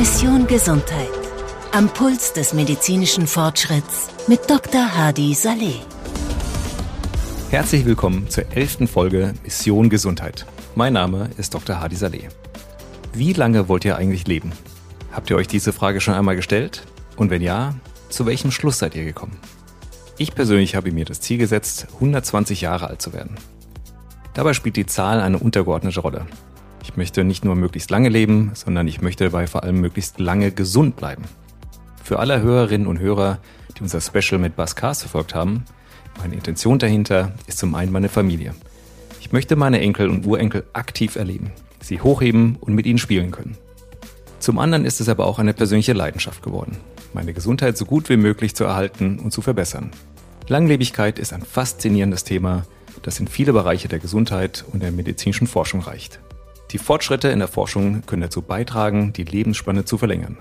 Mission Gesundheit. Am Puls des medizinischen Fortschritts mit Dr. Hadi Saleh. Herzlich willkommen zur elften Folge Mission Gesundheit. Mein Name ist Dr. Hadi Saleh. Wie lange wollt ihr eigentlich leben? Habt ihr euch diese Frage schon einmal gestellt? Und wenn ja, zu welchem Schluss seid ihr gekommen? Ich persönlich habe mir das Ziel gesetzt, 120 Jahre alt zu werden. Dabei spielt die Zahl eine untergeordnete Rolle. Ich möchte nicht nur möglichst lange leben, sondern ich möchte dabei vor allem möglichst lange gesund bleiben. Für alle Hörerinnen und Hörer, die unser Special mit Bas Cars verfolgt haben, meine Intention dahinter ist zum einen meine Familie. Ich möchte meine Enkel und Urenkel aktiv erleben, sie hochheben und mit ihnen spielen können. Zum anderen ist es aber auch eine persönliche Leidenschaft geworden, meine Gesundheit so gut wie möglich zu erhalten und zu verbessern. Langlebigkeit ist ein faszinierendes Thema, das in viele Bereiche der Gesundheit und der medizinischen Forschung reicht. Die Fortschritte in der Forschung können dazu beitragen, die Lebensspanne zu verlängern.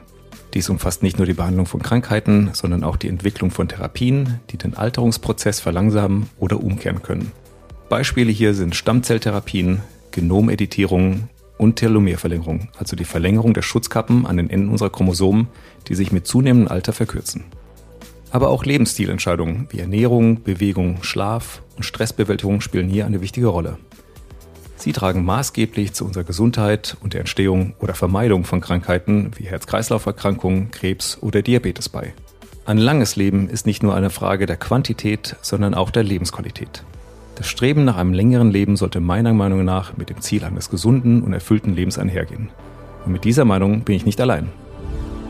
Dies umfasst nicht nur die Behandlung von Krankheiten, sondern auch die Entwicklung von Therapien, die den Alterungsprozess verlangsamen oder umkehren können. Beispiele hier sind Stammzelltherapien, Genomeditierung und Telomerverlängerung, also die Verlängerung der Schutzkappen an den Enden unserer Chromosomen, die sich mit zunehmendem Alter verkürzen. Aber auch Lebensstilentscheidungen wie Ernährung, Bewegung, Schlaf und Stressbewältigung spielen hier eine wichtige Rolle. Sie tragen maßgeblich zu unserer Gesundheit und der Entstehung oder Vermeidung von Krankheiten wie Herz-Kreislauf-Erkrankungen, Krebs oder Diabetes bei. Ein langes Leben ist nicht nur eine Frage der Quantität, sondern auch der Lebensqualität. Das Streben nach einem längeren Leben sollte meiner Meinung nach mit dem Ziel eines gesunden und erfüllten Lebens einhergehen. Und mit dieser Meinung bin ich nicht allein.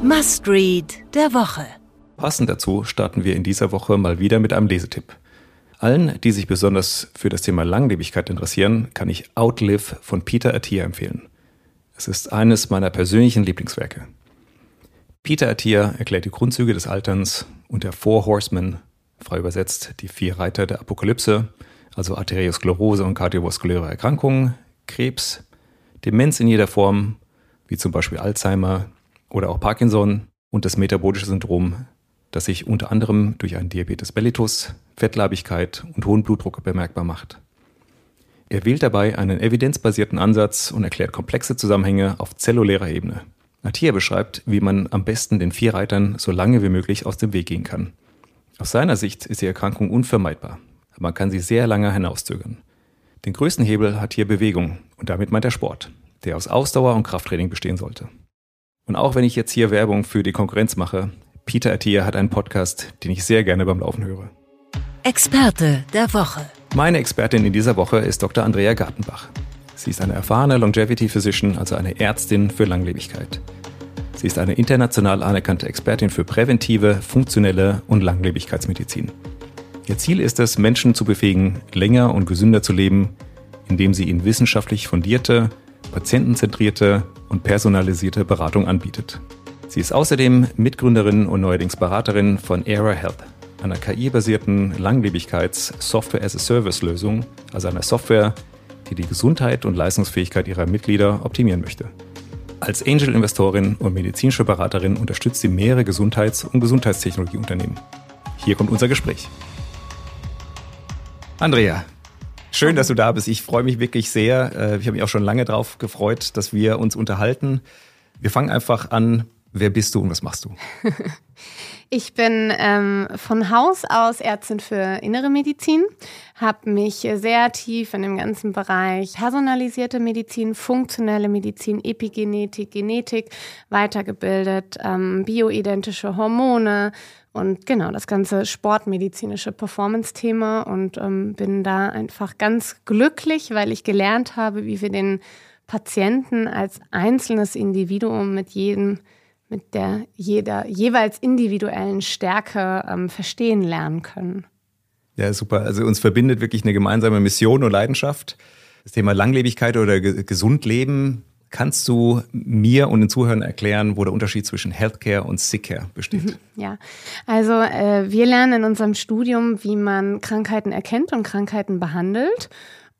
Must Read der Woche. Passend dazu starten wir in dieser Woche mal wieder mit einem Lesetipp. Allen, die sich besonders für das Thema Langlebigkeit interessieren, kann ich Outlive von Peter Attia empfehlen. Es ist eines meiner persönlichen Lieblingswerke. Peter Attia erklärt die Grundzüge des Alterns und der Four Horsemen, frei übersetzt die vier Reiter der Apokalypse, also Arteriosklerose und kardiovaskuläre Erkrankungen, Krebs, Demenz in jeder Form, wie zum Beispiel Alzheimer oder auch Parkinson und das metabolische Syndrom das sich unter anderem durch einen Diabetes mellitus, Fettleibigkeit und hohen Blutdruck bemerkbar macht. Er wählt dabei einen evidenzbasierten Ansatz und erklärt komplexe Zusammenhänge auf zellulärer Ebene. Attia beschreibt, wie man am besten den vier Reitern so lange wie möglich aus dem Weg gehen kann. Aus seiner Sicht ist die Erkrankung unvermeidbar, aber man kann sie sehr lange hinauszögern. Den größten Hebel hat hier Bewegung und damit meint er Sport, der aus Ausdauer und Krafttraining bestehen sollte. Und auch wenn ich jetzt hier Werbung für die Konkurrenz mache, Peter Attia hat einen Podcast, den ich sehr gerne beim Laufen höre. Experte der Woche. Meine Expertin in dieser Woche ist Dr. Andrea Gartenbach. Sie ist eine erfahrene Longevity Physician, also eine Ärztin für Langlebigkeit. Sie ist eine international anerkannte Expertin für präventive, funktionelle und Langlebigkeitsmedizin. Ihr Ziel ist es, Menschen zu befähigen, länger und gesünder zu leben, indem sie ihnen wissenschaftlich fundierte, patientenzentrierte und personalisierte Beratung anbietet. Sie ist außerdem Mitgründerin und neuerdings Beraterin von Era Health, einer KI-basierten Langlebigkeits-Software-as-a-Service-Lösung, also einer Software, die die Gesundheit und Leistungsfähigkeit ihrer Mitglieder optimieren möchte. Als Angel-Investorin und medizinische Beraterin unterstützt sie mehrere Gesundheits- und Gesundheitstechnologieunternehmen. Hier kommt unser Gespräch. Andrea, schön, dass du da bist. Ich freue mich wirklich sehr. Äh, ich habe mich auch schon lange darauf gefreut, dass wir uns unterhalten. Wir fangen einfach an Wer bist du und was machst du? Ich bin ähm, von Haus aus Ärztin für innere Medizin, habe mich sehr tief in dem ganzen Bereich personalisierte Medizin, funktionelle Medizin, Epigenetik, Genetik weitergebildet, ähm, bioidentische Hormone und genau das ganze sportmedizinische Performance-Thema und ähm, bin da einfach ganz glücklich, weil ich gelernt habe, wie wir den Patienten als einzelnes Individuum mit jedem mit der jeder jeweils individuellen Stärke ähm, verstehen lernen können. Ja, super. Also uns verbindet wirklich eine gemeinsame Mission und Leidenschaft. Das Thema Langlebigkeit oder gesund leben. Kannst du mir und den Zuhörern erklären, wo der Unterschied zwischen Healthcare und Sickcare besteht? Mhm, ja, also äh, wir lernen in unserem Studium, wie man Krankheiten erkennt und Krankheiten behandelt.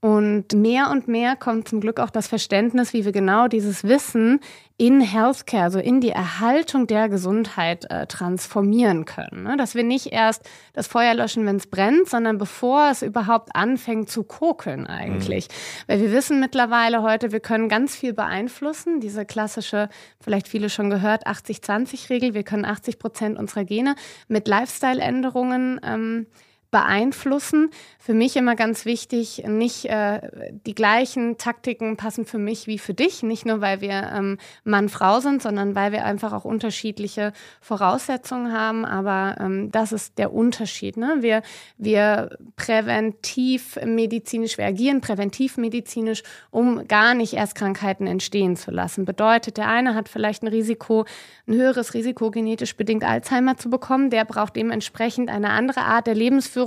Und mehr und mehr kommt zum Glück auch das Verständnis, wie wir genau dieses Wissen in Healthcare, also in die Erhaltung der Gesundheit äh, transformieren können. Ne? Dass wir nicht erst das Feuer löschen, wenn es brennt, sondern bevor es überhaupt anfängt zu kokeln eigentlich. Mhm. Weil wir wissen mittlerweile heute, wir können ganz viel beeinflussen. Diese klassische, vielleicht viele schon gehört, 80-20-Regel. Wir können 80 Prozent unserer Gene mit Lifestyle-Änderungen ähm, beeinflussen. Für mich immer ganz wichtig, nicht äh, die gleichen Taktiken passen für mich wie für dich. Nicht nur, weil wir ähm, Mann-Frau sind, sondern weil wir einfach auch unterschiedliche Voraussetzungen haben. Aber ähm, das ist der Unterschied. Ne? Wir, wir präventiv medizinisch, wir agieren präventiv medizinisch, um gar nicht erst Krankheiten entstehen zu lassen. Bedeutet, der eine hat vielleicht ein Risiko, ein höheres Risiko, genetisch bedingt Alzheimer zu bekommen. Der braucht dementsprechend eine andere Art der Lebensführung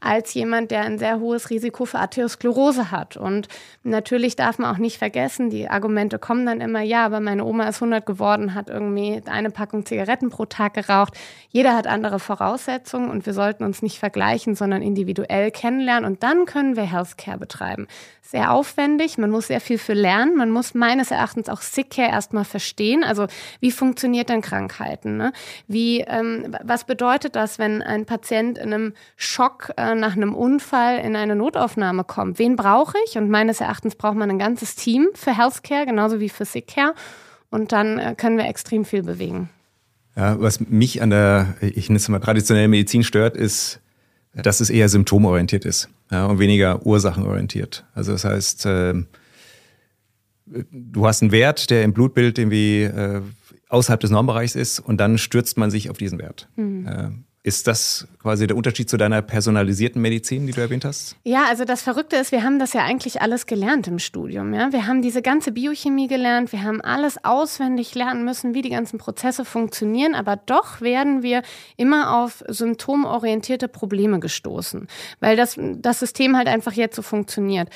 als jemand, der ein sehr hohes Risiko für Arteriosklerose hat. Und natürlich darf man auch nicht vergessen, die Argumente kommen dann immer, ja, aber meine Oma ist 100 geworden, hat irgendwie eine Packung Zigaretten pro Tag geraucht. Jeder hat andere Voraussetzungen und wir sollten uns nicht vergleichen, sondern individuell kennenlernen und dann können wir Healthcare betreiben. Sehr aufwendig, man muss sehr viel für lernen, man muss meines Erachtens auch Sick Care erstmal verstehen, also wie funktioniert mit Krankheiten? Ne? Wie, ähm, was bedeutet das, wenn ein Patient in einem Schock äh, nach einem Unfall in eine Notaufnahme kommt? Wen brauche ich? Und meines Erachtens braucht man ein ganzes Team für Healthcare, genauso wie für Sick Care. Und dann äh, können wir extrem viel bewegen. Ja, was mich an der, ich nenne es mal traditionellen Medizin stört, ist, dass es eher symptomorientiert ist ja, und weniger ursachenorientiert. Also das heißt, äh, du hast einen Wert, der im Blutbild irgendwie äh, außerhalb des Normbereichs ist und dann stürzt man sich auf diesen Wert. Mhm. Ist das quasi der Unterschied zu deiner personalisierten Medizin, die du erwähnt hast? Ja, also das Verrückte ist, wir haben das ja eigentlich alles gelernt im Studium. Ja? Wir haben diese ganze Biochemie gelernt, wir haben alles auswendig lernen müssen, wie die ganzen Prozesse funktionieren, aber doch werden wir immer auf symptomorientierte Probleme gestoßen, weil das, das System halt einfach jetzt so funktioniert.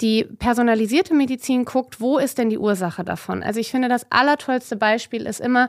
Die personalisierte Medizin guckt, wo ist denn die Ursache davon? Also ich finde, das allertollste Beispiel ist immer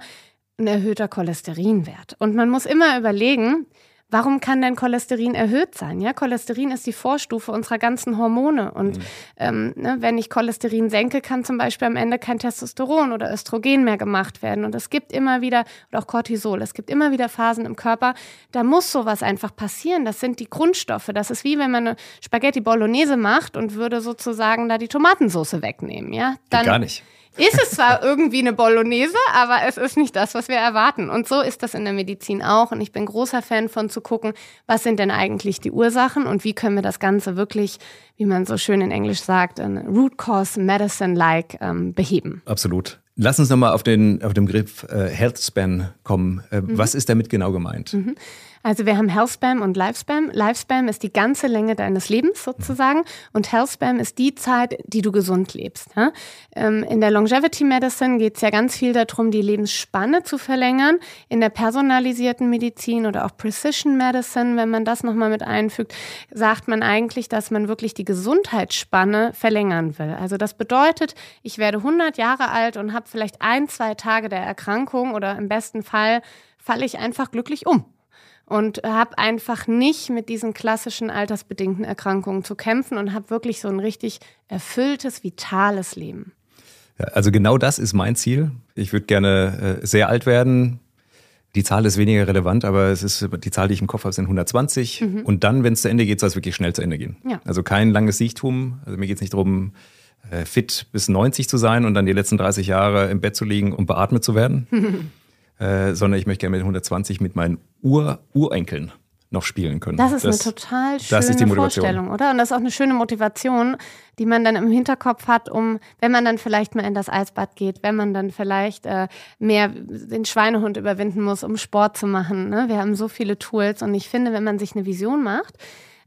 ein erhöhter Cholesterinwert. Und man muss immer überlegen, Warum kann denn Cholesterin erhöht sein? Ja, Cholesterin ist die Vorstufe unserer ganzen Hormone. Und mhm. ähm, ne, wenn ich Cholesterin senke, kann zum Beispiel am Ende kein Testosteron oder Östrogen mehr gemacht werden. Und es gibt immer wieder, oder auch Cortisol, es gibt immer wieder Phasen im Körper, da muss sowas einfach passieren. Das sind die Grundstoffe. Das ist wie wenn man eine Spaghetti Bolognese macht und würde sozusagen da die Tomatensauce wegnehmen. Ja, dann. Gar nicht ist es zwar irgendwie eine Bolognese, aber es ist nicht das, was wir erwarten. Und so ist das in der Medizin auch. Und ich bin großer Fan von zu gucken, was sind denn eigentlich die Ursachen und wie können wir das Ganze wirklich, wie man so schön in Englisch sagt, Root Cause Medicine-like ähm, beheben. Absolut. Lass uns nochmal auf den, auf den Begriff äh, Health Span kommen. Äh, mhm. Was ist damit genau gemeint? Mhm. Also wir haben Healthspam und Lifespam. Lifespam ist die ganze Länge deines Lebens sozusagen und Healthspam ist die Zeit, die du gesund lebst. Ähm, in der Longevity Medicine geht es ja ganz viel darum, die Lebensspanne zu verlängern. In der personalisierten Medizin oder auch Precision Medicine, wenn man das nochmal mit einfügt, sagt man eigentlich, dass man wirklich die Gesundheitsspanne verlängern will. Also das bedeutet, ich werde 100 Jahre alt und habe vielleicht ein, zwei Tage der Erkrankung oder im besten Fall falle ich einfach glücklich um und habe einfach nicht mit diesen klassischen altersbedingten Erkrankungen zu kämpfen und habe wirklich so ein richtig erfülltes, vitales Leben. Ja, also genau das ist mein Ziel. Ich würde gerne äh, sehr alt werden. Die Zahl ist weniger relevant, aber es ist die Zahl, die ich im Kopf habe, sind 120. Mhm. Und dann, wenn es zu Ende geht, soll es wirklich schnell zu Ende gehen. Ja. Also kein langes Siechtum. Also mir geht es nicht darum, äh, fit bis 90 zu sein und dann die letzten 30 Jahre im Bett zu liegen und beatmet zu werden. Äh, sondern ich möchte gerne mit 120 mit meinen Ur Urenkeln noch spielen können. Das ist das, eine total schöne Vorstellung, oder? Und das ist auch eine schöne Motivation, die man dann im Hinterkopf hat, um, wenn man dann vielleicht mal in das Eisbad geht, wenn man dann vielleicht äh, mehr den Schweinehund überwinden muss, um Sport zu machen. Ne? Wir haben so viele Tools und ich finde, wenn man sich eine Vision macht,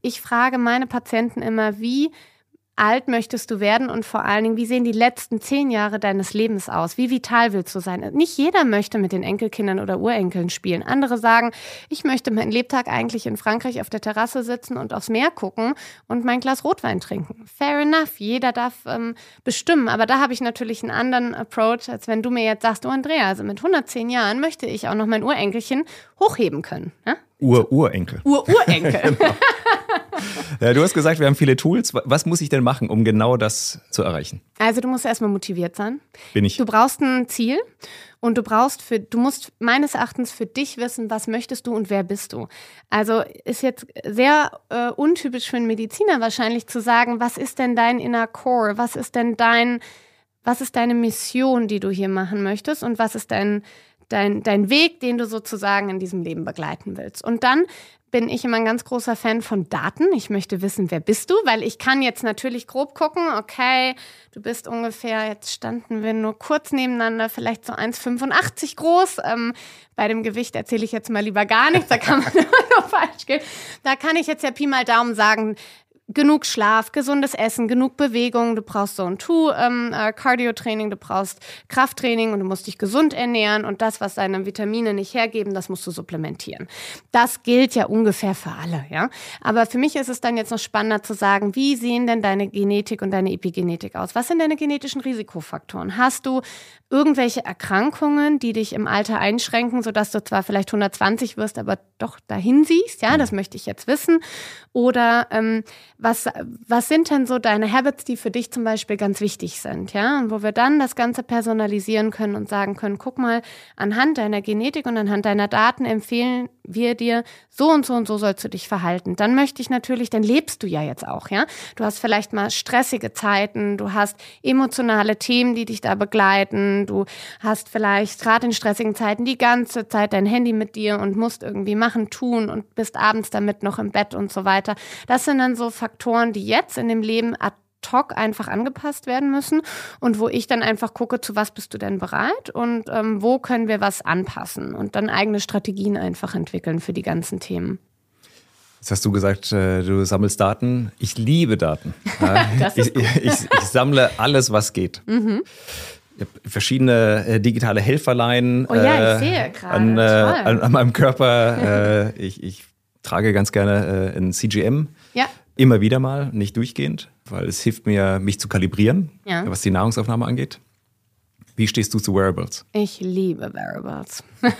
ich frage meine Patienten immer, wie alt möchtest du werden und vor allen Dingen, wie sehen die letzten zehn Jahre deines Lebens aus? Wie vital willst du sein? Nicht jeder möchte mit den Enkelkindern oder Urenkeln spielen. Andere sagen, ich möchte meinen Lebtag eigentlich in Frankreich auf der Terrasse sitzen und aufs Meer gucken und mein Glas Rotwein trinken. Fair enough, jeder darf ähm, bestimmen. Aber da habe ich natürlich einen anderen Approach, als wenn du mir jetzt sagst, du Andrea, also mit 110 Jahren möchte ich auch noch mein Urenkelchen hochheben können. Ja? Ur-Urenkel. Ur-Urenkel. genau. du hast gesagt, wir haben viele Tools. Was muss ich denn machen, um genau das zu erreichen? Also du musst erstmal motiviert sein. Bin ich. Du brauchst ein Ziel und du brauchst für, du musst meines Erachtens für dich wissen, was möchtest du und wer bist du. Also ist jetzt sehr äh, untypisch für einen Mediziner wahrscheinlich zu sagen, was ist denn dein inner Core? Was ist denn dein, was ist deine Mission, die du hier machen möchtest und was ist dein dein, dein Weg, den du sozusagen in diesem Leben begleiten willst. Und dann bin ich immer ein ganz großer Fan von Daten. Ich möchte wissen, wer bist du, weil ich kann jetzt natürlich grob gucken, okay, du bist ungefähr, jetzt standen wir nur kurz nebeneinander, vielleicht so 1,85 groß. Ähm, bei dem Gewicht erzähle ich jetzt mal lieber gar nichts, da kann man immer nur falsch gehen. Da kann ich jetzt ja Pi mal Daumen sagen, genug Schlaf, gesundes Essen, genug Bewegung. Du brauchst so ein Tu ähm, äh, Cardio-Training, du brauchst Krafttraining und du musst dich gesund ernähren und das, was deine Vitamine nicht hergeben, das musst du supplementieren. Das gilt ja ungefähr für alle, ja. Aber für mich ist es dann jetzt noch spannender zu sagen, wie sehen denn deine Genetik und deine Epigenetik aus? Was sind deine genetischen Risikofaktoren? Hast du irgendwelche Erkrankungen, die dich im Alter einschränken, sodass du zwar vielleicht 120 wirst, aber doch dahin siehst? Ja, das möchte ich jetzt wissen. Oder ähm, was, was sind denn so deine Habits, die für dich zum Beispiel ganz wichtig sind? Ja, und wo wir dann das Ganze personalisieren können und sagen können, guck mal, anhand deiner Genetik und anhand deiner Daten empfehlen wir dir, so und so und so sollst du dich verhalten. Dann möchte ich natürlich, dann lebst du ja jetzt auch, ja. Du hast vielleicht mal stressige Zeiten, du hast emotionale Themen, die dich da begleiten, du hast vielleicht gerade in stressigen Zeiten die ganze Zeit dein Handy mit dir und musst irgendwie machen, tun und bist abends damit noch im Bett und so weiter. Das sind dann so Faktoren, die jetzt in dem Leben ad hoc einfach angepasst werden müssen und wo ich dann einfach gucke, zu was bist du denn bereit und ähm, wo können wir was anpassen und dann eigene Strategien einfach entwickeln für die ganzen Themen. Jetzt hast du gesagt, äh, du sammelst Daten. Ich liebe Daten. ich, ich, ich, ich, sammle alles, was geht. Mhm. Verschiedene äh, digitale Helferlein oh ja, ich äh, sehe gerade. An, an, an, meinem Körper. ich, trage ganz gerne ein CGM. Ja. Immer wieder mal, nicht durchgehend weil es hilft mir, mich zu kalibrieren, ja. was die Nahrungsaufnahme angeht. Wie stehst du zu Wearables? Ich liebe Wearables.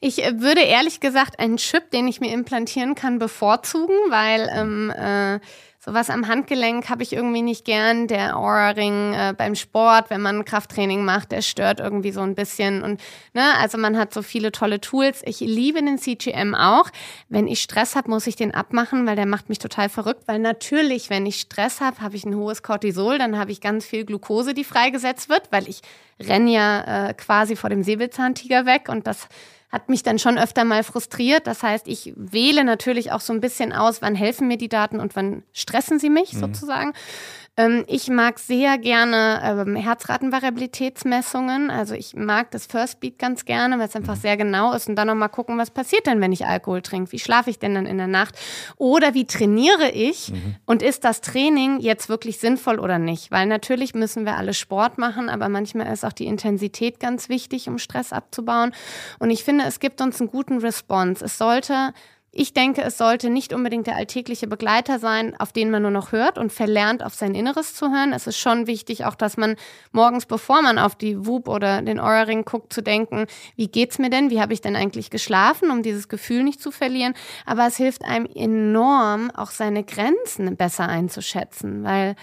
ich äh, würde ehrlich gesagt einen Chip, den ich mir implantieren kann, bevorzugen, weil ähm, äh, Sowas am Handgelenk habe ich irgendwie nicht gern. Der Aura-Ring äh, beim Sport, wenn man Krafttraining macht, der stört irgendwie so ein bisschen. Und ne, also man hat so viele tolle Tools. Ich liebe den CGM auch. Wenn ich Stress habe, muss ich den abmachen, weil der macht mich total verrückt. Weil natürlich, wenn ich Stress habe, habe ich ein hohes Cortisol, dann habe ich ganz viel Glucose, die freigesetzt wird, weil ich renne ja äh, quasi vor dem Säbelzahntiger weg und das hat mich dann schon öfter mal frustriert. Das heißt, ich wähle natürlich auch so ein bisschen aus, wann helfen mir die Daten und wann stressen sie mich mhm. sozusagen. Ähm, ich mag sehr gerne ähm, Herzratenvariabilitätsmessungen. Also ich mag das First Beat ganz gerne, weil es einfach sehr genau ist. Und dann nochmal gucken, was passiert denn, wenn ich Alkohol trinke? Wie schlafe ich denn dann in der Nacht? Oder wie trainiere ich? Mhm. Und ist das Training jetzt wirklich sinnvoll oder nicht? Weil natürlich müssen wir alle Sport machen, aber manchmal ist auch die Intensität ganz wichtig, um Stress abzubauen. Und ich finde, es gibt uns einen guten Response. Es sollte ich denke, es sollte nicht unbedingt der alltägliche Begleiter sein, auf den man nur noch hört und verlernt, auf sein Inneres zu hören. Es ist schon wichtig, auch dass man morgens, bevor man auf die Whoop oder den Aura-Ring guckt, zu denken, wie geht's mir denn? Wie habe ich denn eigentlich geschlafen, um dieses Gefühl nicht zu verlieren? Aber es hilft einem enorm, auch seine Grenzen besser einzuschätzen, weil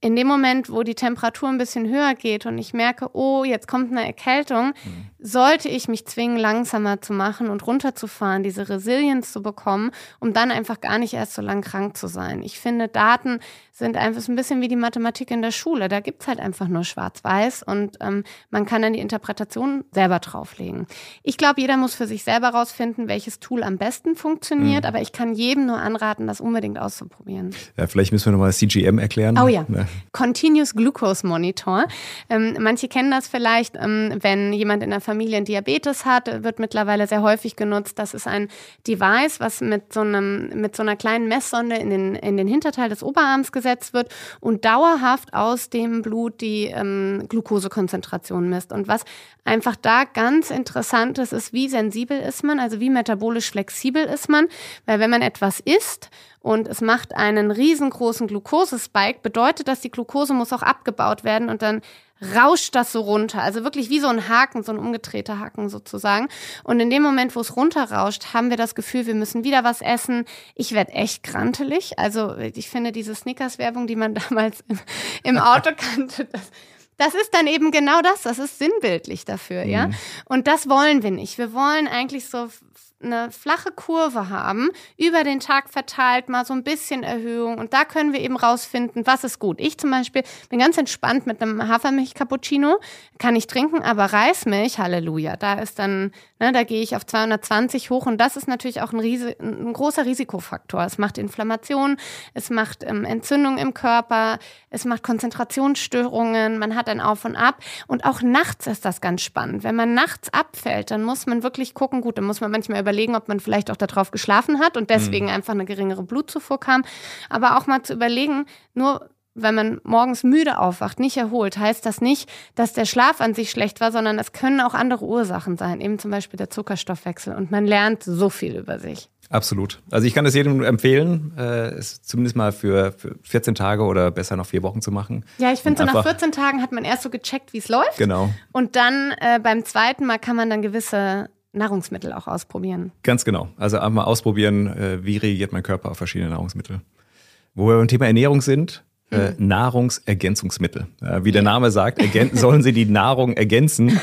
in dem Moment, wo die Temperatur ein bisschen höher geht und ich merke, oh, jetzt kommt eine Erkältung, mhm. sollte ich mich zwingen, langsamer zu machen und runterzufahren, diese Resilienz zu bekommen, um dann einfach gar nicht erst so lang krank zu sein. Ich finde, Daten sind einfach so ein bisschen wie die Mathematik in der Schule. Da gibt es halt einfach nur schwarz-weiß und ähm, man kann dann die Interpretation selber drauflegen. Ich glaube, jeder muss für sich selber rausfinden, welches Tool am besten funktioniert, mhm. aber ich kann jedem nur anraten, das unbedingt auszuprobieren. Ja, vielleicht müssen wir nochmal CGM erklären. Oh ja. ja. Continuous Glucose Monitor. Ähm, manche kennen das vielleicht, ähm, wenn jemand in der Familie einen Diabetes hat, wird mittlerweile sehr häufig genutzt. Das ist ein Device, was mit so, einem, mit so einer kleinen Messsonde in den, in den Hinterteil des Oberarms gesetzt wird und dauerhaft aus dem Blut die ähm, Glukosekonzentration misst. Und was einfach da ganz interessant ist, ist, wie sensibel ist man, also wie metabolisch flexibel ist man, weil wenn man etwas isst und es macht einen riesengroßen Glukosespike, bedeutet das dass die Glucose muss auch abgebaut werden und dann rauscht das so runter. Also wirklich wie so ein Haken, so ein umgedrehter Haken sozusagen. Und in dem Moment, wo es runterrauscht, haben wir das Gefühl, wir müssen wieder was essen. Ich werde echt grantelig. Also ich finde diese Snickers-Werbung, die man damals im, im Auto kannte, das, das ist dann eben genau das. Das ist sinnbildlich dafür, mhm. ja. Und das wollen wir nicht. Wir wollen eigentlich so eine flache Kurve haben, über den Tag verteilt, mal so ein bisschen Erhöhung. Und da können wir eben rausfinden, was ist gut. Ich zum Beispiel bin ganz entspannt mit einem Hafermilch-Cappuccino, kann ich trinken, aber Reismilch, Halleluja, da ist dann, ne, da gehe ich auf 220 hoch und das ist natürlich auch ein, Ries ein großer Risikofaktor. Es macht Inflammation, es macht ähm, Entzündung im Körper, es macht Konzentrationsstörungen, man hat ein Auf und Ab. Und auch nachts ist das ganz spannend. Wenn man nachts abfällt, dann muss man wirklich gucken, gut, dann muss man manchmal überlegen, ob man vielleicht auch darauf geschlafen hat und deswegen mhm. einfach eine geringere Blutzufuhr kam. Aber auch mal zu überlegen, nur wenn man morgens müde aufwacht, nicht erholt, heißt das nicht, dass der Schlaf an sich schlecht war, sondern es können auch andere Ursachen sein, eben zum Beispiel der Zuckerstoffwechsel. Und man lernt so viel über sich. Absolut. Also ich kann es jedem empfehlen, äh, es zumindest mal für, für 14 Tage oder besser noch vier Wochen zu machen. Ja, ich finde so nach 14 Tagen hat man erst so gecheckt, wie es läuft. Genau. Und dann äh, beim zweiten Mal kann man dann gewisse Nahrungsmittel auch ausprobieren. Ganz genau. Also einmal ausprobieren, äh, wie reagiert mein Körper auf verschiedene Nahrungsmittel. Wo wir beim Thema Ernährung sind, äh, mhm. Nahrungsergänzungsmittel. Wie der Name sagt, sollen sie die Nahrung ergänzen.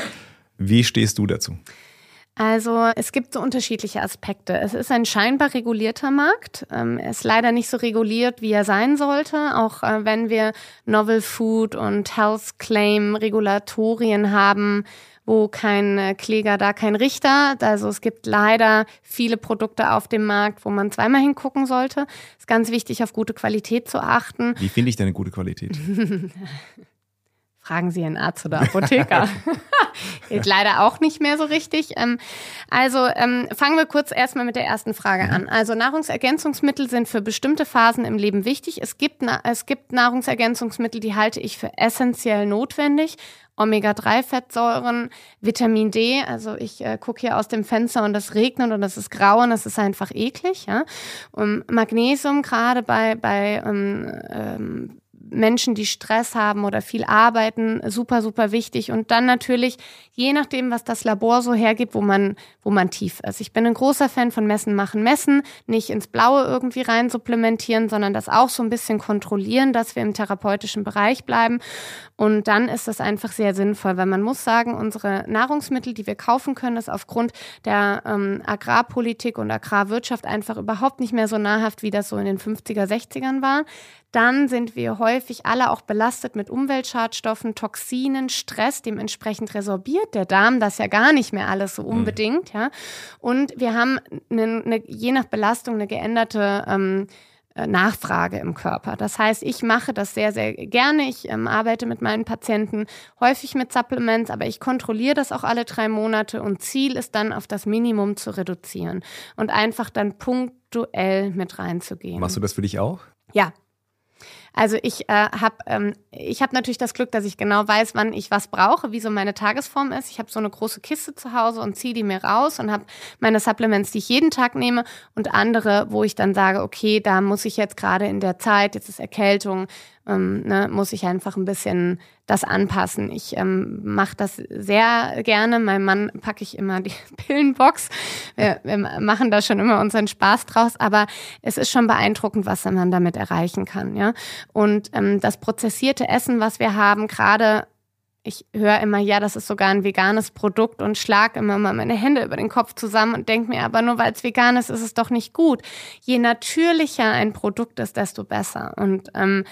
Wie stehst du dazu? Also es gibt so unterschiedliche Aspekte. Es ist ein scheinbar regulierter Markt. Ähm, er ist leider nicht so reguliert, wie er sein sollte. Auch äh, wenn wir Novel Food und Health Claim Regulatorien haben, wo kein äh, Kläger, da kein Richter. Also es gibt leider viele Produkte auf dem Markt, wo man zweimal hingucken sollte. Es ist ganz wichtig, auf gute Qualität zu achten. Wie finde ich denn eine gute Qualität? Fragen Sie einen Arzt oder Apotheker. Geht leider auch nicht mehr so richtig. Ähm, also ähm, fangen wir kurz erstmal mit der ersten Frage an. Also Nahrungsergänzungsmittel sind für bestimmte Phasen im Leben wichtig. Es gibt, es gibt Nahrungsergänzungsmittel, die halte ich für essentiell notwendig. Omega-3-Fettsäuren, Vitamin D. Also ich äh, gucke hier aus dem Fenster und es regnet und es ist grau und es ist einfach eklig. Ja? Und Magnesium gerade bei, bei ähm, ähm, Menschen, die Stress haben oder viel arbeiten, super, super wichtig. Und dann natürlich, je nachdem, was das Labor so hergibt, wo man, wo man tief ist. Ich bin ein großer Fan von Messen machen, Messen, nicht ins Blaue irgendwie rein supplementieren, sondern das auch so ein bisschen kontrollieren, dass wir im therapeutischen Bereich bleiben. Und dann ist das einfach sehr sinnvoll, weil man muss sagen, unsere Nahrungsmittel, die wir kaufen können, ist aufgrund der ähm, Agrarpolitik und Agrarwirtschaft einfach überhaupt nicht mehr so nahrhaft, wie das so in den 50er, 60ern war. Dann sind wir häufig alle auch belastet mit Umweltschadstoffen, Toxinen, Stress. Dementsprechend resorbiert der Darm das ja gar nicht mehr alles so mhm. unbedingt. Ja. Und wir haben eine, eine, je nach Belastung eine geänderte ähm, äh, Nachfrage im Körper. Das heißt, ich mache das sehr, sehr gerne. Ich ähm, arbeite mit meinen Patienten häufig mit Supplements, aber ich kontrolliere das auch alle drei Monate und Ziel ist dann auf das Minimum zu reduzieren und einfach dann punktuell mit reinzugehen. Machst du das für dich auch? Ja, also ich äh, habe ähm, hab natürlich das Glück, dass ich genau weiß, wann ich was brauche, wie so meine Tagesform ist. Ich habe so eine große Kiste zu Hause und ziehe die mir raus und habe meine Supplements, die ich jeden Tag nehme und andere, wo ich dann sage, okay, da muss ich jetzt gerade in der Zeit, jetzt ist Erkältung, ähm, ne, muss ich einfach ein bisschen das anpassen. Ich ähm, mache das sehr gerne. Meinem Mann packe ich immer die Pillenbox. Wir, wir machen da schon immer unseren Spaß draus, aber es ist schon beeindruckend, was man damit erreichen kann. Ja? Und ähm, das prozessierte Essen, was wir haben, gerade ich höre immer, ja, das ist sogar ein veganes Produkt und schlag immer mal meine Hände über den Kopf zusammen und denke mir, aber nur weil es vegan ist, ist es doch nicht gut. Je natürlicher ein Produkt ist, desto besser. Und ähm,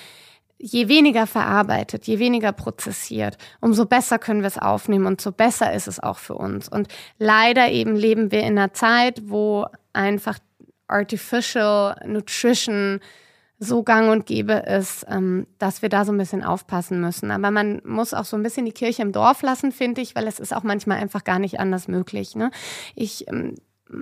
je weniger verarbeitet, je weniger prozessiert, umso besser können wir es aufnehmen und so besser ist es auch für uns. Und leider eben leben wir in einer Zeit, wo einfach Artificial Nutrition so gang und gäbe ist, ähm, dass wir da so ein bisschen aufpassen müssen. Aber man muss auch so ein bisschen die Kirche im Dorf lassen, finde ich, weil es ist auch manchmal einfach gar nicht anders möglich. Ne? Ich ähm,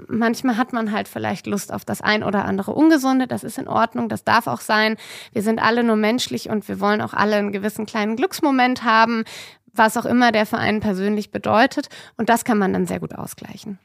manchmal hat man halt vielleicht Lust auf das ein oder andere Ungesunde. Das ist in Ordnung, das darf auch sein. Wir sind alle nur menschlich und wir wollen auch alle einen gewissen kleinen Glücksmoment haben, was auch immer der für einen persönlich bedeutet. Und das kann man dann sehr gut ausgleichen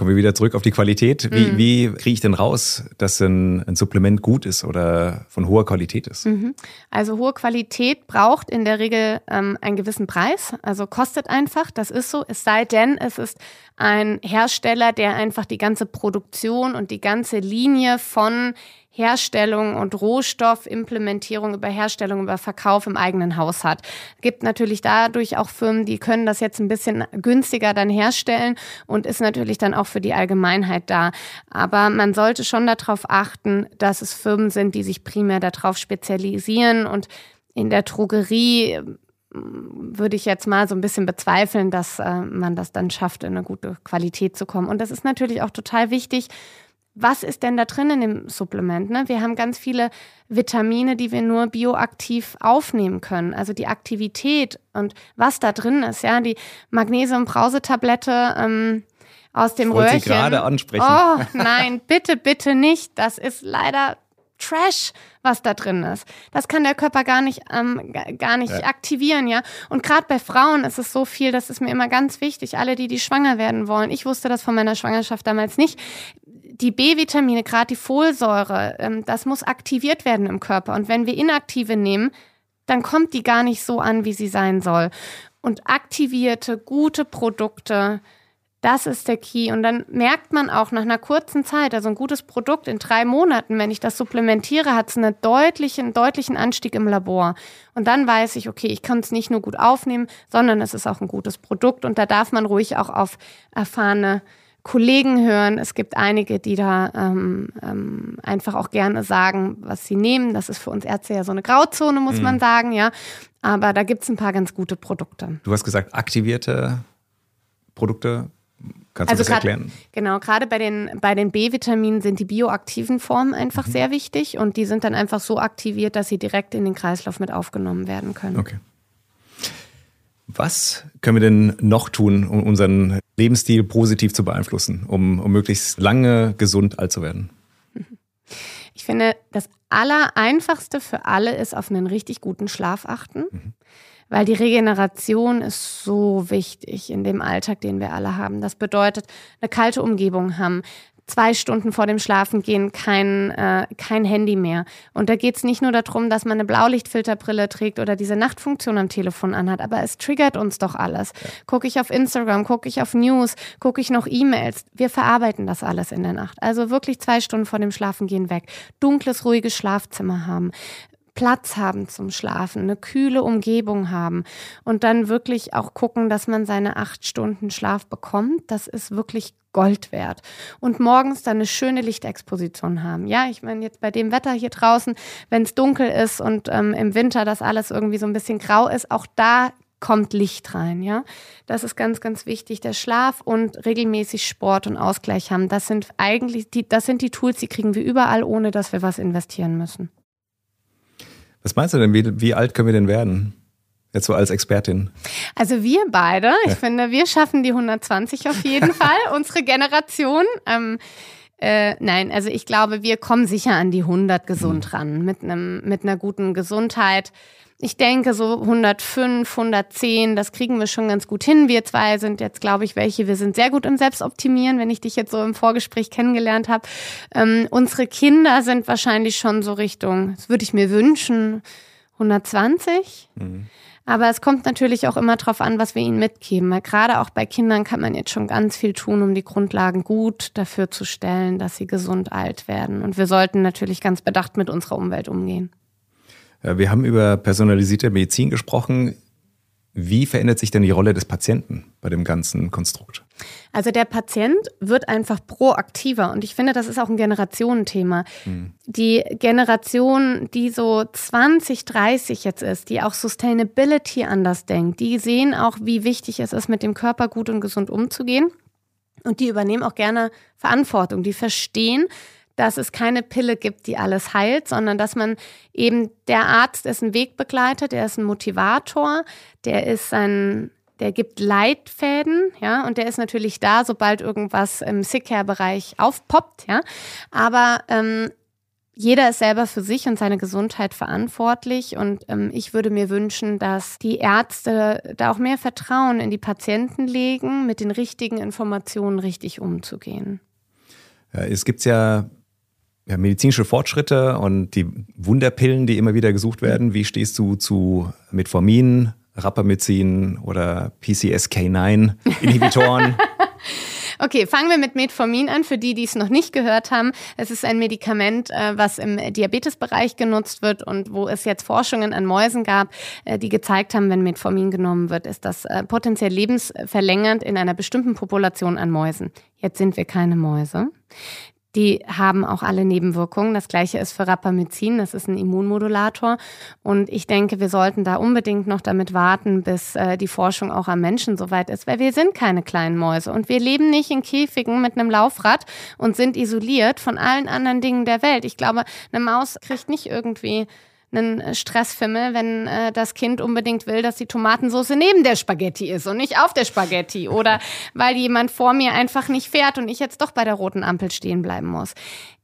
Kommen wir wieder zurück auf die Qualität. Wie, mhm. wie kriege ich denn raus, dass ein, ein, Supplement gut ist oder von hoher Qualität ist? Mhm. Also hohe Qualität braucht in der Regel ähm, einen gewissen Preis, also kostet einfach, das ist so, es sei denn, es ist ein Hersteller, der einfach die ganze Produktion und die ganze Linie von Herstellung und Rohstoffimplementierung über Herstellung, über Verkauf im eigenen Haus hat. Gibt natürlich dadurch auch Firmen, die können das jetzt ein bisschen günstiger dann herstellen und ist natürlich dann auch für die Allgemeinheit da. Aber man sollte schon darauf achten, dass es Firmen sind, die sich primär darauf spezialisieren und in der Drogerie würde ich jetzt mal so ein bisschen bezweifeln, dass äh, man das dann schafft, in eine gute Qualität zu kommen. Und das ist natürlich auch total wichtig, was ist denn da drin in dem Supplement? Ne? Wir haben ganz viele Vitamine, die wir nur bioaktiv aufnehmen können. Also die Aktivität und was da drin ist, ja, die Magnesium-Brausetablette ähm, aus dem ich Röhrchen. Sie gerade ansprechen. Oh nein, bitte, bitte nicht. Das ist leider Trash, was da drin ist. Das kann der Körper gar nicht, ähm, gar nicht ja. aktivieren, ja. Und gerade bei Frauen ist es so viel, das ist mir immer ganz wichtig. Alle, die die schwanger werden wollen, ich wusste das von meiner Schwangerschaft damals nicht die B-Vitamine, gerade die Folsäure, ähm, das muss aktiviert werden im Körper. Und wenn wir inaktive nehmen, dann kommt die gar nicht so an, wie sie sein soll. Und aktivierte, gute Produkte, das ist der Key. Und dann merkt man auch nach einer kurzen Zeit, also ein gutes Produkt in drei Monaten, wenn ich das supplementiere, hat es einen deutlichen, deutlichen Anstieg im Labor. Und dann weiß ich, okay, ich kann es nicht nur gut aufnehmen, sondern es ist auch ein gutes Produkt. Und da darf man ruhig auch auf erfahrene Kollegen hören. Es gibt einige, die da ähm, ähm, einfach auch gerne sagen, was sie nehmen. Das ist für uns Ärzte ja so eine Grauzone, muss mhm. man sagen, ja. Aber da gibt es ein paar ganz gute Produkte. Du hast gesagt, aktivierte Produkte. Kannst also du das grad, erklären? Genau, gerade bei den, bei den B-Vitaminen sind die bioaktiven Formen einfach mhm. sehr wichtig und die sind dann einfach so aktiviert, dass sie direkt in den Kreislauf mit aufgenommen werden können. Okay. Was können wir denn noch tun, um unseren Lebensstil positiv zu beeinflussen, um, um möglichst lange gesund alt zu werden? Ich finde, das Allereinfachste für alle ist auf einen richtig guten Schlaf achten. Mhm weil die Regeneration ist so wichtig in dem Alltag, den wir alle haben. Das bedeutet, eine kalte Umgebung haben, zwei Stunden vor dem Schlafengehen kein, äh, kein Handy mehr. Und da geht es nicht nur darum, dass man eine Blaulichtfilterbrille trägt oder diese Nachtfunktion am Telefon anhat, aber es triggert uns doch alles. Ja. Gucke ich auf Instagram, gucke ich auf News, gucke ich noch E-Mails. Wir verarbeiten das alles in der Nacht. Also wirklich zwei Stunden vor dem Schlafengehen weg. Dunkles, ruhiges Schlafzimmer haben. Platz haben zum Schlafen, eine kühle Umgebung haben und dann wirklich auch gucken, dass man seine acht Stunden Schlaf bekommt. Das ist wirklich Gold wert. Und morgens dann eine schöne Lichtexposition haben. Ja, ich meine, jetzt bei dem Wetter hier draußen, wenn es dunkel ist und ähm, im Winter das alles irgendwie so ein bisschen grau ist, auch da kommt Licht rein, ja. Das ist ganz, ganz wichtig. Der Schlaf und regelmäßig Sport und Ausgleich haben, das sind eigentlich die, das sind die Tools, die kriegen wir überall, ohne dass wir was investieren müssen. Was meinst du denn, wie, wie alt können wir denn werden? Jetzt so als Expertin. Also wir beide, ich ja. finde, wir schaffen die 120 auf jeden Fall, unsere Generation. Ähm, äh, nein, also ich glaube, wir kommen sicher an die 100 gesund mhm. ran mit einem mit einer guten Gesundheit ich denke, so 105, 110, das kriegen wir schon ganz gut hin. Wir zwei sind jetzt, glaube ich, welche, wir sind sehr gut im Selbstoptimieren, wenn ich dich jetzt so im Vorgespräch kennengelernt habe. Ähm, unsere Kinder sind wahrscheinlich schon so Richtung, das würde ich mir wünschen, 120. Mhm. Aber es kommt natürlich auch immer darauf an, was wir ihnen mitgeben. Weil gerade auch bei Kindern kann man jetzt schon ganz viel tun, um die Grundlagen gut dafür zu stellen, dass sie gesund alt werden. Und wir sollten natürlich ganz bedacht mit unserer Umwelt umgehen. Äh, wir haben über personalisierte Medizin gesprochen. Wie verändert sich denn die Rolle des Patienten bei dem ganzen Konstrukt? Also der Patient wird einfach proaktiver und ich finde, das ist auch ein Generationenthema. Hm. Die Generation, die so 20, 30 jetzt ist, die auch Sustainability anders denkt, die sehen auch, wie wichtig es ist, mit dem Körper gut und gesund umzugehen und die übernehmen auch gerne Verantwortung. Die verstehen, dass es keine Pille gibt, die alles heilt, sondern dass man eben der Arzt ist ein Wegbegleiter, der ist ein Motivator, der ist ein der gibt Leitfäden, ja, und der ist natürlich da, sobald irgendwas im Sick-Care-Bereich aufpoppt, ja. Aber ähm, jeder ist selber für sich und seine Gesundheit verantwortlich. Und ähm, ich würde mir wünschen, dass die Ärzte da auch mehr Vertrauen in die Patienten legen, mit den richtigen Informationen richtig umzugehen. Es gibt ja, ja medizinische Fortschritte und die Wunderpillen, die immer wieder gesucht werden. Wie stehst du zu Metformin, Rapamycin oder PCSK9-Inhibitoren? Okay, fangen wir mit Metformin an, für die, die es noch nicht gehört haben. Es ist ein Medikament, äh, was im Diabetesbereich genutzt wird und wo es jetzt Forschungen an Mäusen gab, äh, die gezeigt haben, wenn Metformin genommen wird, ist das äh, potenziell lebensverlängernd in einer bestimmten Population an Mäusen. Jetzt sind wir keine Mäuse. Die haben auch alle Nebenwirkungen. Das gleiche ist für Rapamycin, das ist ein Immunmodulator. Und ich denke, wir sollten da unbedingt noch damit warten, bis äh, die Forschung auch am Menschen soweit ist, weil wir sind keine kleinen Mäuse und wir leben nicht in Käfigen mit einem Laufrad und sind isoliert von allen anderen Dingen der Welt. Ich glaube, eine Maus kriegt nicht irgendwie einen Stressfimmel, wenn äh, das Kind unbedingt will, dass die Tomatensauce neben der Spaghetti ist und nicht auf der Spaghetti oder weil jemand vor mir einfach nicht fährt und ich jetzt doch bei der roten Ampel stehen bleiben muss.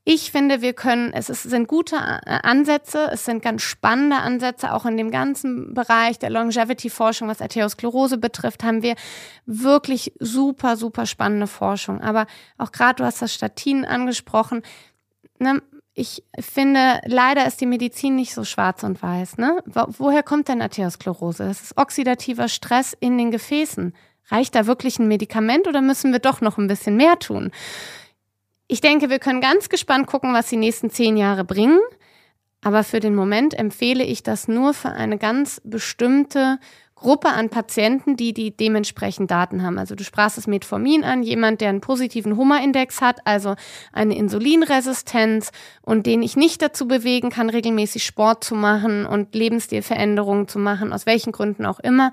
Ich finde, wir können, es ist, sind gute äh, Ansätze, es sind ganz spannende Ansätze, auch in dem ganzen Bereich der Longevity-Forschung, was Arteriosklerose betrifft, haben wir wirklich super, super spannende Forschung. Aber auch gerade, du hast das Statin angesprochen, ne, ich finde, leider ist die Medizin nicht so schwarz und weiß. Ne? Woher kommt denn Arteriosklerose? Das ist oxidativer Stress in den Gefäßen. Reicht da wirklich ein Medikament oder müssen wir doch noch ein bisschen mehr tun? Ich denke, wir können ganz gespannt gucken, was die nächsten zehn Jahre bringen. Aber für den Moment empfehle ich das nur für eine ganz bestimmte Gruppe an Patienten, die die dementsprechend Daten haben. Also du sprachst das Metformin an, jemand, der einen positiven Hummerindex hat, also eine Insulinresistenz und den ich nicht dazu bewegen kann, regelmäßig Sport zu machen und Lebensstilveränderungen zu machen, aus welchen Gründen auch immer.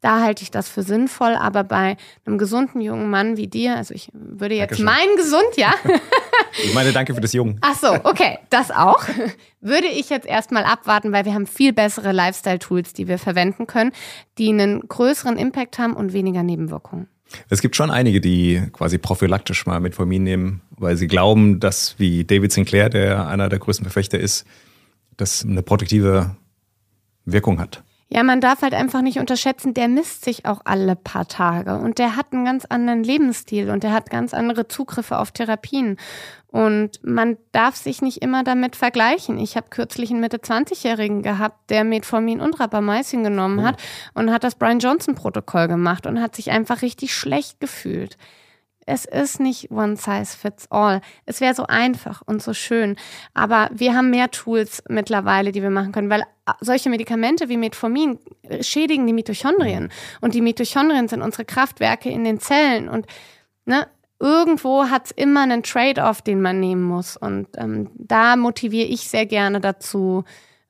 Da halte ich das für sinnvoll, aber bei einem gesunden jungen Mann wie dir, also ich würde jetzt meinen gesund, ja. ich meine, danke für das Jung. Ach so, okay, das auch. Würde ich jetzt erstmal abwarten, weil wir haben viel bessere Lifestyle-Tools, die wir verwenden können, die einen größeren Impact haben und weniger Nebenwirkungen. Es gibt schon einige, die quasi prophylaktisch mal Metformin nehmen, weil sie glauben, dass wie David Sinclair, der einer der größten Verfechter ist, das eine protektive Wirkung hat. Ja, man darf halt einfach nicht unterschätzen, der misst sich auch alle paar Tage und der hat einen ganz anderen Lebensstil und der hat ganz andere Zugriffe auf Therapien. Und man darf sich nicht immer damit vergleichen. Ich habe kürzlich einen Mitte-20-Jährigen gehabt, der Metformin und Rapamycin genommen oh. hat und hat das Brian Johnson-Protokoll gemacht und hat sich einfach richtig schlecht gefühlt es ist nicht one size fits all. Es wäre so einfach und so schön. Aber wir haben mehr Tools mittlerweile, die wir machen können, weil solche Medikamente wie Metformin schädigen die Mitochondrien. Und die Mitochondrien sind unsere Kraftwerke in den Zellen. Und ne, irgendwo hat es immer einen Trade-off, den man nehmen muss. Und ähm, da motiviere ich sehr gerne dazu,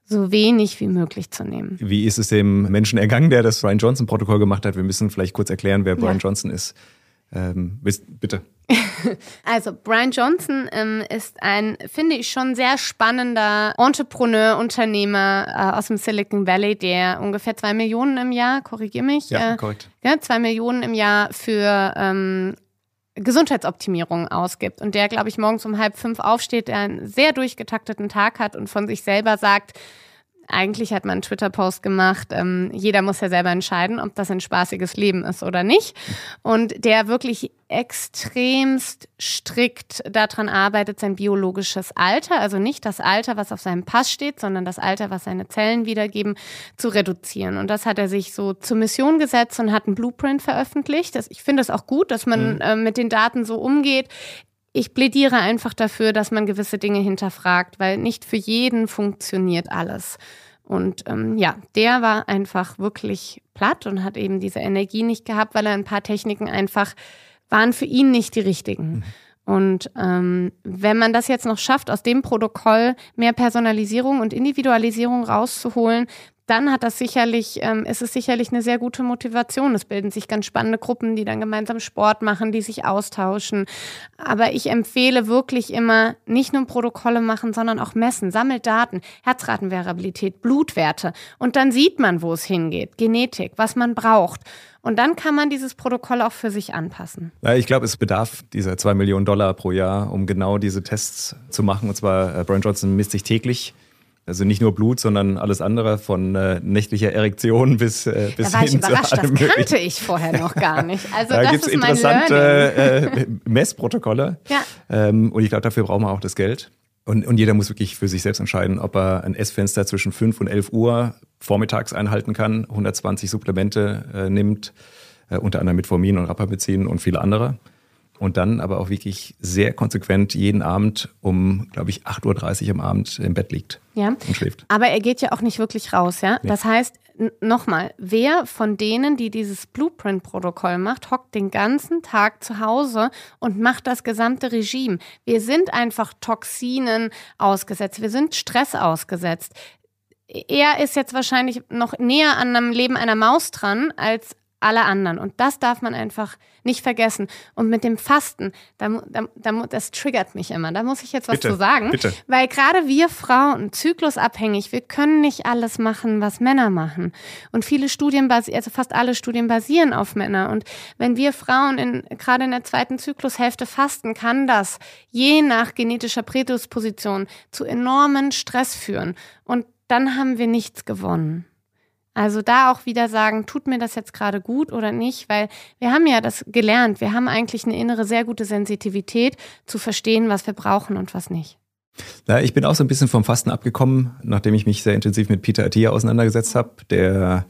so wenig wie möglich zu nehmen. Wie ist es dem Menschen ergangen, der das Brian Johnson-Protokoll gemacht hat? Wir müssen vielleicht kurz erklären, wer Brian ja. Johnson ist. Ähm, bitte. Also Brian Johnson ähm, ist ein, finde ich, schon sehr spannender Entrepreneur, Unternehmer äh, aus dem Silicon Valley, der ungefähr zwei Millionen im Jahr, korrigier mich. Ja, äh, korrekt. Ja, zwei Millionen im Jahr für ähm, Gesundheitsoptimierung ausgibt und der, glaube ich, morgens um halb fünf aufsteht, der einen sehr durchgetakteten Tag hat und von sich selber sagt, eigentlich hat man einen Twitter-Post gemacht, ähm, jeder muss ja selber entscheiden, ob das ein spaßiges Leben ist oder nicht. Und der wirklich extremst strikt daran arbeitet, sein biologisches Alter, also nicht das Alter, was auf seinem Pass steht, sondern das Alter, was seine Zellen wiedergeben, zu reduzieren. Und das hat er sich so zur Mission gesetzt und hat einen Blueprint veröffentlicht. Das, ich finde es auch gut, dass man mhm. äh, mit den Daten so umgeht ich plädiere einfach dafür, dass man gewisse Dinge hinterfragt, weil nicht für jeden funktioniert alles. Und ähm, ja, der war einfach wirklich platt und hat eben diese Energie nicht gehabt, weil er ein paar Techniken einfach waren für ihn nicht die richtigen. Mhm. Und ähm, wenn man das jetzt noch schafft, aus dem Protokoll mehr Personalisierung und Individualisierung rauszuholen, dann hat das sicherlich, ähm, ist es sicherlich eine sehr gute Motivation. Es bilden sich ganz spannende Gruppen, die dann gemeinsam Sport machen, die sich austauschen. Aber ich empfehle wirklich immer nicht nur Protokolle machen, sondern auch messen, sammelt Daten, Herzratenvariabilität, Blutwerte. Und dann sieht man, wo es hingeht, Genetik, was man braucht. Und dann kann man dieses Protokoll auch für sich anpassen. Ich glaube, es bedarf dieser zwei Millionen Dollar pro Jahr, um genau diese Tests zu machen. Und zwar, äh, Brian Johnson misst sich täglich also nicht nur Blut, sondern alles andere, von äh, nächtlicher Erektion bis, äh, bis da war hin ich überrascht, das kannte ich vorher noch gar nicht. Also da das gibt's ist interessante äh, Messprotokolle. Ja. Ähm, und ich glaube, dafür brauchen wir auch das Geld. Und, und jeder muss wirklich für sich selbst entscheiden, ob er ein Essfenster zwischen 5 und 11 Uhr vormittags einhalten kann, 120 Supplemente äh, nimmt, äh, unter anderem Metformin und Rapamycin und viele andere und dann aber auch wirklich sehr konsequent jeden Abend um, glaube ich, 8.30 Uhr am Abend im Bett liegt ja. und schläft. Aber er geht ja auch nicht wirklich raus, ja? Nee. Das heißt, nochmal, wer von denen, die dieses Blueprint-Protokoll macht, hockt den ganzen Tag zu Hause und macht das gesamte Regime? Wir sind einfach Toxinen ausgesetzt, wir sind Stress ausgesetzt. Er ist jetzt wahrscheinlich noch näher an einem Leben einer Maus dran als alle anderen. Und das darf man einfach nicht vergessen. Und mit dem Fasten, da, da, da, das triggert mich immer. Da muss ich jetzt was bitte, zu sagen. Bitte. Weil gerade wir Frauen, zyklusabhängig, wir können nicht alles machen, was Männer machen. Und viele Studien, also fast alle Studien basieren auf Männer. Und wenn wir Frauen in, gerade in der zweiten Zyklushälfte fasten, kann das je nach genetischer Prädisposition zu enormen Stress führen. Und dann haben wir nichts gewonnen. Also da auch wieder sagen, tut mir das jetzt gerade gut oder nicht, weil wir haben ja das gelernt. Wir haben eigentlich eine innere sehr gute Sensitivität zu verstehen, was wir brauchen und was nicht. Ja, ich bin auch so ein bisschen vom Fasten abgekommen, nachdem ich mich sehr intensiv mit Peter Attia auseinandergesetzt habe, der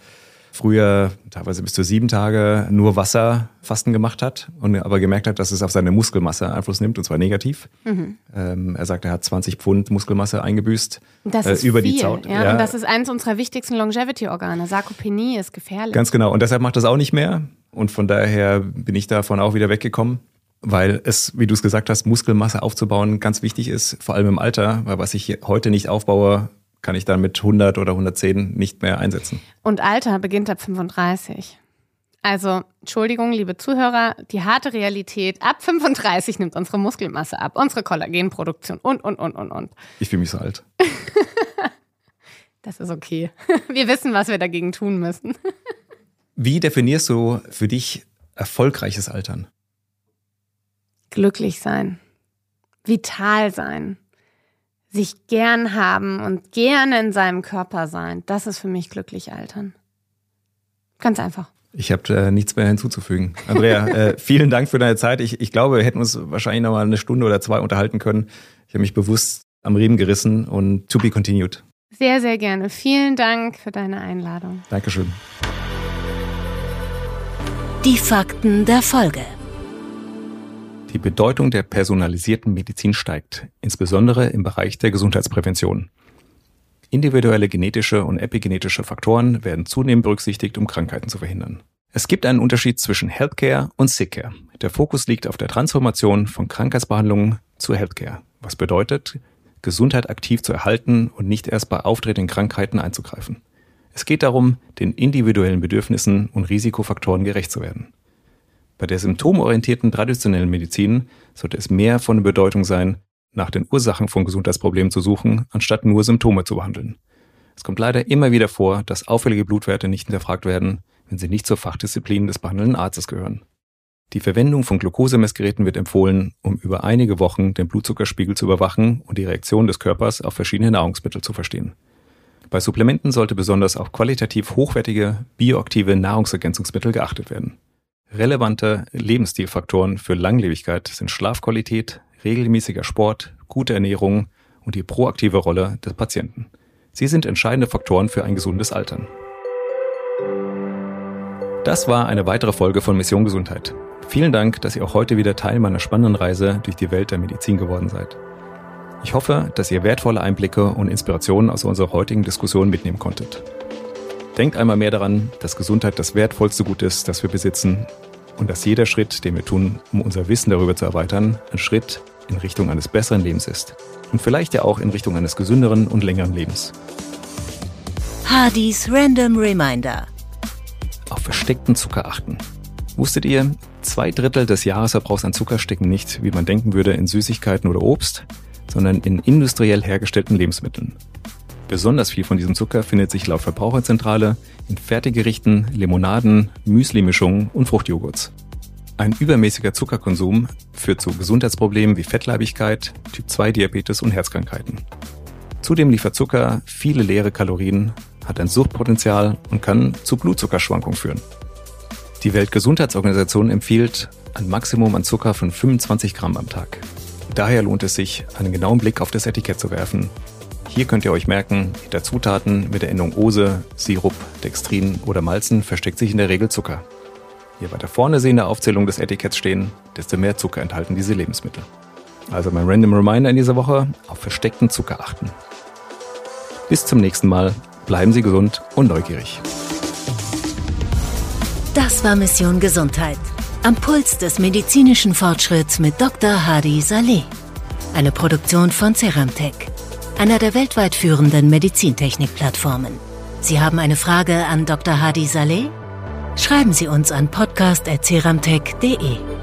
früher teilweise bis zu sieben Tage nur Wasserfasten gemacht hat und aber gemerkt hat, dass es auf seine Muskelmasse Einfluss nimmt und zwar negativ. Mhm. Ähm, er sagt, er hat 20 Pfund Muskelmasse eingebüßt das äh, ist über viel, die Zeit. Ja? ja? Und das ist eines unserer wichtigsten Longevity-Organe. Sarkopenie ist gefährlich. Ganz genau. Und deshalb macht das auch nicht mehr. Und von daher bin ich davon auch wieder weggekommen weil es, wie du es gesagt hast, Muskelmasse aufzubauen ganz wichtig ist, vor allem im Alter, weil was ich heute nicht aufbaue, kann ich dann mit 100 oder 110 nicht mehr einsetzen. Und Alter beginnt ab 35. Also, Entschuldigung, liebe Zuhörer, die harte Realität, ab 35 nimmt unsere Muskelmasse ab, unsere Kollagenproduktion und, und, und, und, und. Ich fühle mich so alt. das ist okay. Wir wissen, was wir dagegen tun müssen. Wie definierst du für dich erfolgreiches Altern? Glücklich sein, vital sein, sich gern haben und gerne in seinem Körper sein, das ist für mich glücklich altern. Ganz einfach. Ich habe äh, nichts mehr hinzuzufügen. Andrea, äh, vielen Dank für deine Zeit. Ich, ich glaube, wir hätten uns wahrscheinlich noch mal eine Stunde oder zwei unterhalten können. Ich habe mich bewusst am Riemen gerissen und to be continued. Sehr, sehr gerne. Vielen Dank für deine Einladung. Dankeschön. Die Fakten der Folge. Die Bedeutung der personalisierten Medizin steigt, insbesondere im Bereich der Gesundheitsprävention. Individuelle genetische und epigenetische Faktoren werden zunehmend berücksichtigt, um Krankheiten zu verhindern. Es gibt einen Unterschied zwischen Healthcare und Sickcare. Der Fokus liegt auf der Transformation von Krankheitsbehandlungen zu Healthcare, was bedeutet, Gesundheit aktiv zu erhalten und nicht erst bei auftretenden Krankheiten einzugreifen. Es geht darum, den individuellen Bedürfnissen und Risikofaktoren gerecht zu werden. Bei der symptomorientierten traditionellen Medizin sollte es mehr von Bedeutung sein, nach den Ursachen von Gesundheitsproblemen zu suchen, anstatt nur Symptome zu behandeln. Es kommt leider immer wieder vor, dass auffällige Blutwerte nicht hinterfragt werden, wenn sie nicht zur Fachdisziplin des behandelnden Arztes gehören. Die Verwendung von Glukosemessgeräten wird empfohlen, um über einige Wochen den Blutzuckerspiegel zu überwachen und die Reaktion des Körpers auf verschiedene Nahrungsmittel zu verstehen. Bei Supplementen sollte besonders auf qualitativ hochwertige, bioaktive Nahrungsergänzungsmittel geachtet werden. Relevante Lebensstilfaktoren für Langlebigkeit sind Schlafqualität, regelmäßiger Sport, gute Ernährung und die proaktive Rolle des Patienten. Sie sind entscheidende Faktoren für ein gesundes Altern. Das war eine weitere Folge von Mission Gesundheit. Vielen Dank, dass ihr auch heute wieder Teil meiner spannenden Reise durch die Welt der Medizin geworden seid. Ich hoffe, dass ihr wertvolle Einblicke und Inspirationen aus unserer heutigen Diskussion mitnehmen konntet. Denkt einmal mehr daran, dass Gesundheit das wertvollste Gut ist, das wir besitzen und dass jeder Schritt, den wir tun, um unser Wissen darüber zu erweitern, ein Schritt in Richtung eines besseren Lebens ist. Und vielleicht ja auch in Richtung eines gesünderen und längeren Lebens. Hardys Random Reminder. Auf versteckten Zucker achten. Wusstet ihr, zwei Drittel des Jahresverbrauchs an Zucker stecken nicht, wie man denken würde, in Süßigkeiten oder Obst, sondern in industriell hergestellten Lebensmitteln. Besonders viel von diesem Zucker findet sich laut Verbraucherzentrale in Fertiggerichten, Limonaden, Müsli-Mischungen und Fruchtjoghurts. Ein übermäßiger Zuckerkonsum führt zu Gesundheitsproblemen wie Fettleibigkeit, Typ-2-Diabetes und Herzkrankheiten. Zudem liefert Zucker viele leere Kalorien, hat ein Suchtpotenzial und kann zu Blutzuckerschwankungen führen. Die Weltgesundheitsorganisation empfiehlt ein Maximum an Zucker von 25 Gramm am Tag. Daher lohnt es sich, einen genauen Blick auf das Etikett zu werfen. Hier könnt ihr euch merken, hinter Zutaten mit der Endung Ose, Sirup, Dextrin oder Malzen versteckt sich in der Regel Zucker. Je weiter vorne Sie in der Aufzählung des Etiketts stehen, desto mehr Zucker enthalten diese Lebensmittel. Also mein Random Reminder in dieser Woche, auf versteckten Zucker achten. Bis zum nächsten Mal, bleiben Sie gesund und neugierig. Das war Mission Gesundheit. Am Puls des medizinischen Fortschritts mit Dr. Hadi Saleh. Eine Produktion von Ceramtech, einer der weltweit führenden Medizintechnik-Plattformen. Sie haben eine Frage an Dr. Hadi Saleh? Schreiben Sie uns an podcast.ceramtech.de.